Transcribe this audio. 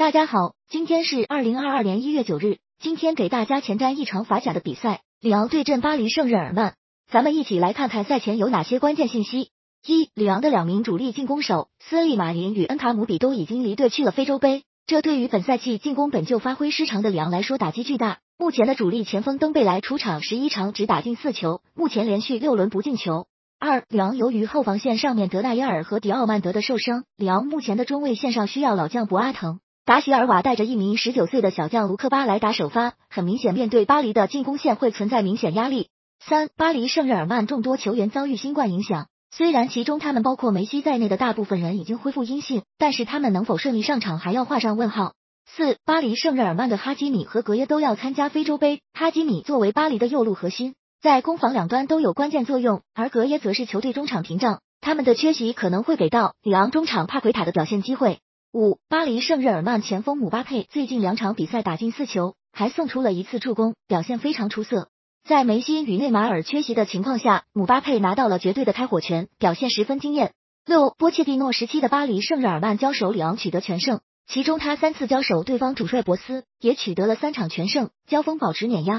大家好，今天是二零二二年一月九日。今天给大家前瞻一场法甲的比赛，里昂对阵巴黎圣日耳曼。咱们一起来看看赛前有哪些关键信息。一、里昂的两名主力进攻手斯利马林与恩卡姆比都已经离队去了非洲杯，这对于本赛季进攻本就发挥失常的里昂来说打击巨大。目前的主力前锋登贝莱出场十一场只打进四球，目前连续六轮不进球。二、里昂由于后防线上面德纳耶尔和迪奥曼德的受伤，里昂目前的中卫线上需要老将博阿滕。达席尔瓦带着一名十九岁的小将卢克巴来打首发，很明显面对巴黎的进攻线会存在明显压力。三，巴黎圣日耳曼众多球员遭遇新冠影响，虽然其中他们包括梅西在内的大部分人已经恢复阴性，但是他们能否顺利上场还要画上问号。四，巴黎圣日耳曼的哈基米和格耶都要参加非洲杯，哈基米作为巴黎的右路核心，在攻防两端都有关键作用，而格耶则是球队中场屏障，他们的缺席可能会给到里昂中场帕奎塔的表现机会。五，巴黎圣日耳曼前锋姆巴佩最近两场比赛打进四球，还送出了一次助攻，表现非常出色。在梅西与内马尔缺席的情况下，姆巴佩拿到了绝对的开火权，表现十分惊艳。六，波切蒂诺时期的巴黎圣日耳曼交手里昂取得全胜，其中他三次交手对方主帅博斯，也取得了三场全胜，交锋保持碾压。